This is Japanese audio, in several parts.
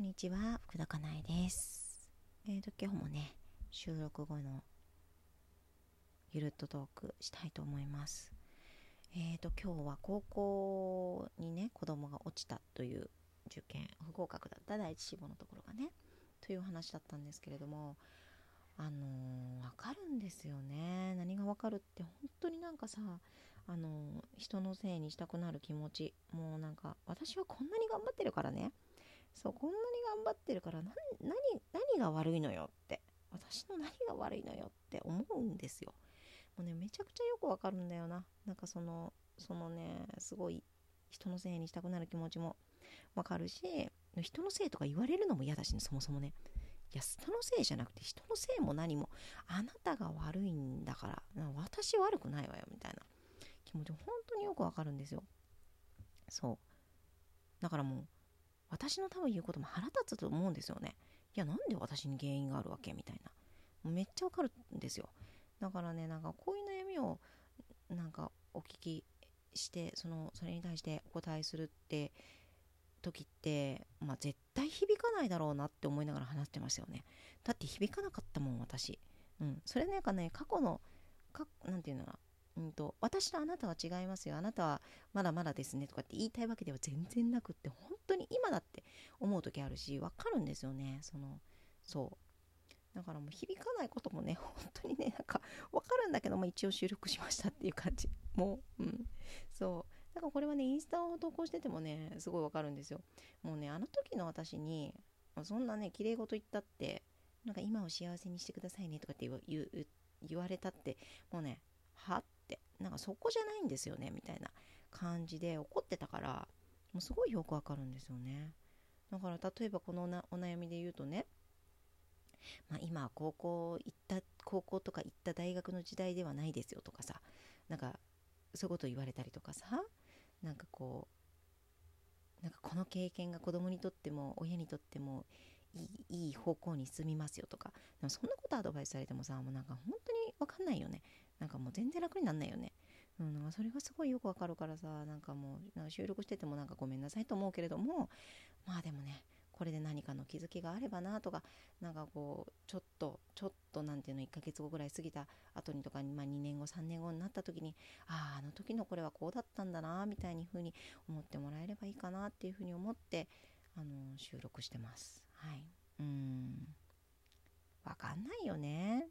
こんにちは、福田かなえです。えーと、今日もね、収録後のゆるっとトークしたいと思います。えーと、今日は高校にね、子供が落ちたという受験、不合格だった第一志望のところがね、という話だったんですけれども、あのーわかるんですよね。何がわかるって、本当になんかさ、あのー人のせいにしたくなる気持ち。もうなんか、私はこんなに頑張ってるからね。そうこんなに頑張ってるから何何が悪いのよって私の何が悪いのよって思うんですよ。もうねめちゃくちゃよくわかるんだよな。なんかそのそのねすごい人のせいにしたくなる気持ちもわかるし人のせいとか言われるのも嫌だしねそもそもね。いや人のせいじゃなくて人のせいも何もあなたが悪いんだから私悪くないわよみたいな。気持ち本当によくわかるんですよ。そう。だからもう私の多分言うことも腹立つと思うんですよね。いや、なんで私に原因があるわけみたいな。めっちゃわかるんですよ。だからね、なんかこういう悩みをなんかお聞きして、そのそれに対してお答えするって時って、まあ絶対響かないだろうなって思いながら話してますよね。だって響かなかったもん、私。うん。それなんかね、過去の、かなんていうのかな。うんと、私とあなたは違いますよ。あなたはまだまだですねとかって言いたいわけでは全然なくって、本当に今だって思う時あるし、わかるんですよね。その、そう。だからもう響かないこともね、本当にね、なんかわかるんだけども、一応収録しましたっていう感じ。もう、うん。そう。だからこれはね、インスタを投稿しててもね、すごいわかるんですよ。もうね、あの時の私に、そんなね、綺麗事言ったって、なんか今を幸せにしてくださいねとかって言われたって、もうね、はっ、なんかそこじゃないんですよね、みたいな感じで怒ってたから、もうすごいよくわかるんですよね。だから例えばこのなお悩みで言うとね、まあ、今高校行った高校とか行った大学の時代ではないですよとかさなんかそういうこと言われたりとかさなんかこうなんかこの経験が子供にとっても親にとってもいいいい方向に進みますよとかでもそんなことアドバイスされてもさもうなんか本当に分かんないよねなんかもう全然楽になんないよね。うん、なんかそれがすごいよくわかるからさなんかもうなんか収録しててもなんかごめんなさいと思うけれどもまあでもねこれで何かの気づきがあればなとかなんかこうちょっとちょっとなんていうの1ヶ月後ぐらい過ぎた後にとかに、まあ、2年後3年後になった時にあああの時のこれはこうだったんだなみたいに風に思ってもらえればいいかなっていうふうに思ってあの収録してます。はい。うん。わかんないよね。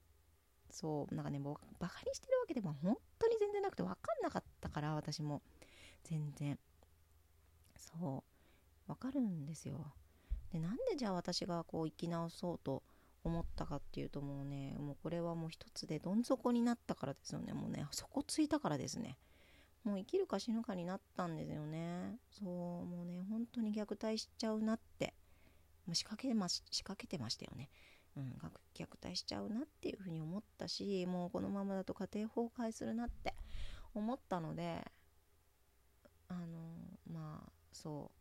そうなんかねもうバカにしてるわけでも本当に全然なくて分かんなかったから私も。全然。そう。分かるんですよ。でなんでじゃあ私がこう生き直そうと思ったかっていうともうねもうこれはもう一つでどん底になったからですよね。もうね底ついたからですね。もう生きるか死ぬかになったんですよね。そう。もうね本当に虐待しちゃうなって。もう仕掛けま仕掛けてましたよね。うん、虐待しちゃうなっていうふうに思ったしもうこのままだと家庭崩壊するなって思ったのであのまあそう。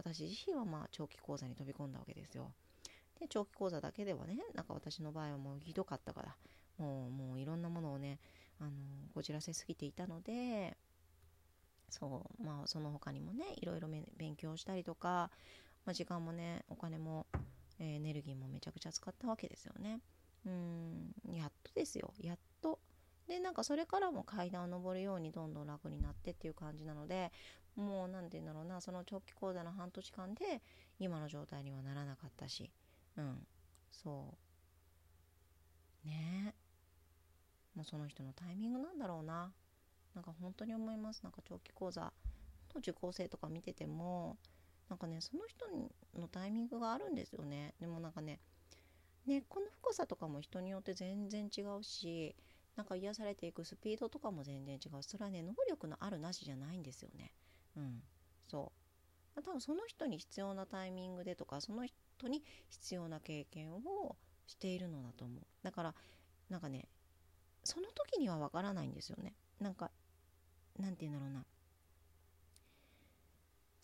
私自身はまあ長期講座に飛び込んだわけですよ。で長期講座だけではねなんか私の場合はもうひどかったからもうもういろんなものをねあのこじらせすぎていたのでそうまあその他にもねいろいろ勉強したりとか、まあ、時間もねお金もエネルギーもめちゃくちゃ使ったわけですよね。うん。やっとですよ。やっと。でなんかそれからも階段を上るようにどんどん楽になってっていう感じなのでもう何て言うんだろうな。その長期講座の半年間で今の状態にはならなかったし。うん。そう。ね。えもうその人のタイミングなんだろうな。なんか本当に思います。なんか長期講座の受講生とか見ててもなんかねその人のタイミングがあるんですよね。でもなんかね根っこの深さとかも人によって全然違うしなんか癒されていくスピードとかも全然違う。それはね能力のあるなしじゃないんですよね。うん。そう。多分その人に必要なタイミングでとかその人に必要な経験をしているのだと思う。だからなんかねその時にはわからないんですよね。なんかなんて言うんだろうな。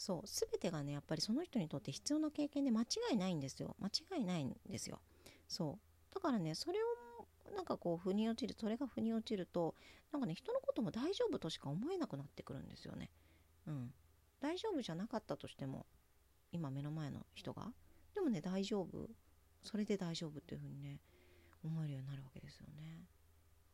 そう全てがねやっぱりその人にとって必要な経験で間違いないんですよ。間違いないんですよ。そう。だからねそれをなんかこう腑に落ちるそれが腑に落ちるとなんかね人のことも大丈夫としか思えなくなってくるんですよね。うん。大丈夫じゃなかったとしても今目の前の人が。でもね大丈夫。それで大丈夫っていうふうにね思えるようになるわけですよね。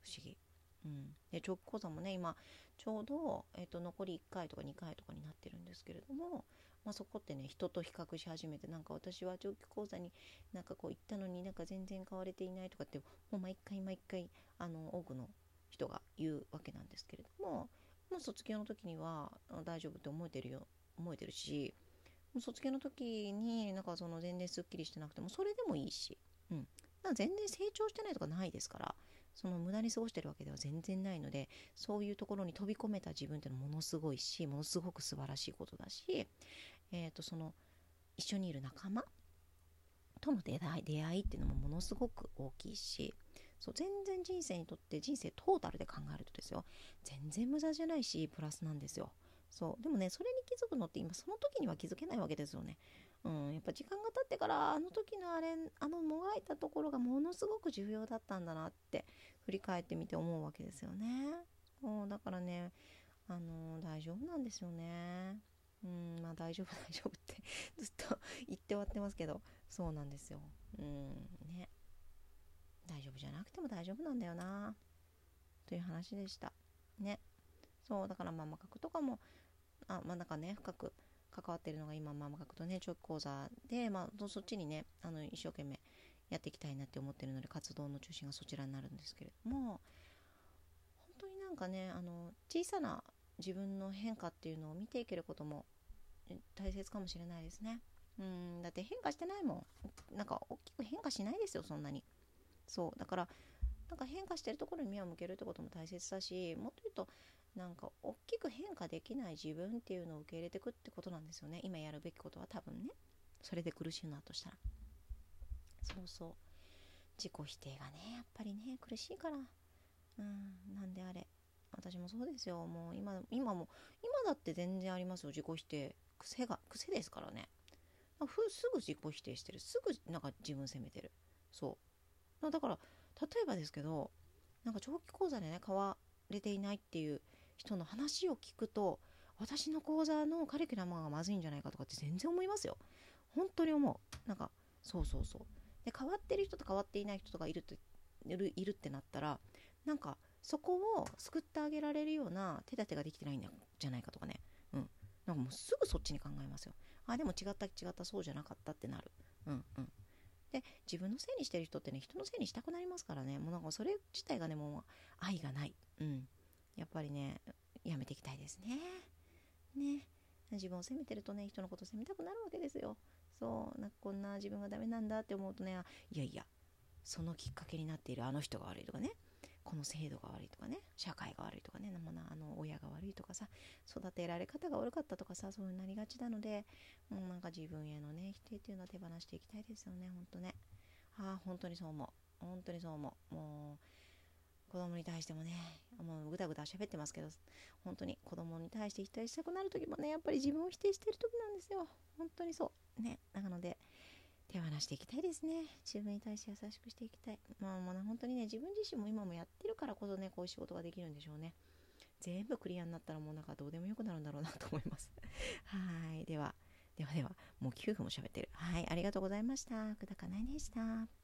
不思議。うん、で長期講座もね今ちょうど、えーと、残り1回とか2回とかになってるんですけれども、まあ、そこってね人と比較し始めてなんか私は長期講座になんかこう行ったのになんか全然買われていないとかってもう毎回毎回あの多くの人が言うわけなんですけれどももう卒業の時には大丈夫って思えてるよ思えてるしもう卒業の時になんかその全然すっきりしてなくてもそれでもいいし、うん、全然成長してないとかないですからその無駄に過ごしてるわけでは全然ないのでそういうところに飛び込めた自分ってのものすごいしものすごく素晴らしいことだし、えー、とその一緒にいる仲間との出会い出会いっていうのもものすごく大きいしそう全然人生にとって人生トータルで考えるとですよ全然無駄じゃないしプラスなんですよ。そうでもねそれに気づくのって今その時には気づけないわけですよね。うん、やっぱ時間が経ってからあの時のあれあのもがいたところがものすごく重要だったんだなって振り返ってみて思うわけですよね。うんだからねあの大丈夫なんですよね。うんまあ大丈夫大丈夫ってずっと言って終わってますけどそうなんですよ。うんね大丈夫じゃなくても大丈夫なんだよなという話でした。ねそうだからママ角とかもあまあなんかね深く関わってるのが今ママ学とね長期講座で、まあ、そっちにねあの一生懸命やっていきたいなって思ってるので活動の中心がそちらになるんですけれども本当になんかねあの小さな自分の変化っていうのを見ていけることも大切かもしれないですね。うんだって変化してないもんなんか大きく変化しないですよそんなにそうだからなんか変化してるところに目を向けるってことも大切だしもっと言うとなんか大きく変化できない自分っていうのを受け入れていくってことなんですよね。今やるべきことは多分ね。それで苦しいなとしたら。そうそう。自己否定がねやっぱりね苦しいから。うんなんであれ。私もそうですよ。もう今今も今だって全然ありますよ。自己否定癖が癖ですからね。ふすぐ自己否定してる。すぐなんか自分責めてる。そう。だから例えばですけどなんか長期講座でね買われていないっていう人の話を聞くと私の講座のカリキュラムがまずいんじゃないかとかって全然思いますよ。本当に思う。なんかそうそうそう。で変わってる人と変わっていない人とかいるっているいるってなったらなんかそこを救ってあげられるような手立てができてないんじゃないかとかね。うん。なんかもうすぐそっちに考えますよ。あでも違った違ったそうじゃなかったってなる。うんうん。で自分のせいにしてる人ってね人のせいにしたくなりますからね。もうなんかそれ自体がねもう愛がない。うん。やっぱりねやめていきたいですね。ね。自分を責めてるとね人のこと責めたくなるわけですよ。そう。なんかこんな自分がダメなんだって思うとねいやいやそのきっかけになっているあの人が悪いとかね。この制度が悪いとかね。社会が悪いとかね。あの親が悪いとかさ。育てられ方が悪かったとかさそういうなりがちなのでもうなんか自分へのね否定っていうのは手放していきたいですよねほんとね。ああ本当にそう思う。本当にそう思う。もう子供に対してもねもうぐだぐだ喋ってますけど本当に子供に対して否定したくなる時もねやっぱり自分を否定してる時なんですよ。本当にそう。ね。なので手放していきたいですね。自分に対して優しくしていきたい。まあもう、ね、本当にね自分自身も今もやってるからこそねこういう仕事ができるんでしょうね。全部クリアになったらもうなんかどうでもよくなるんだろうなと思います。はい。ではではではもう9分も喋ってる。はい。ありがとうございました。久高ないでした。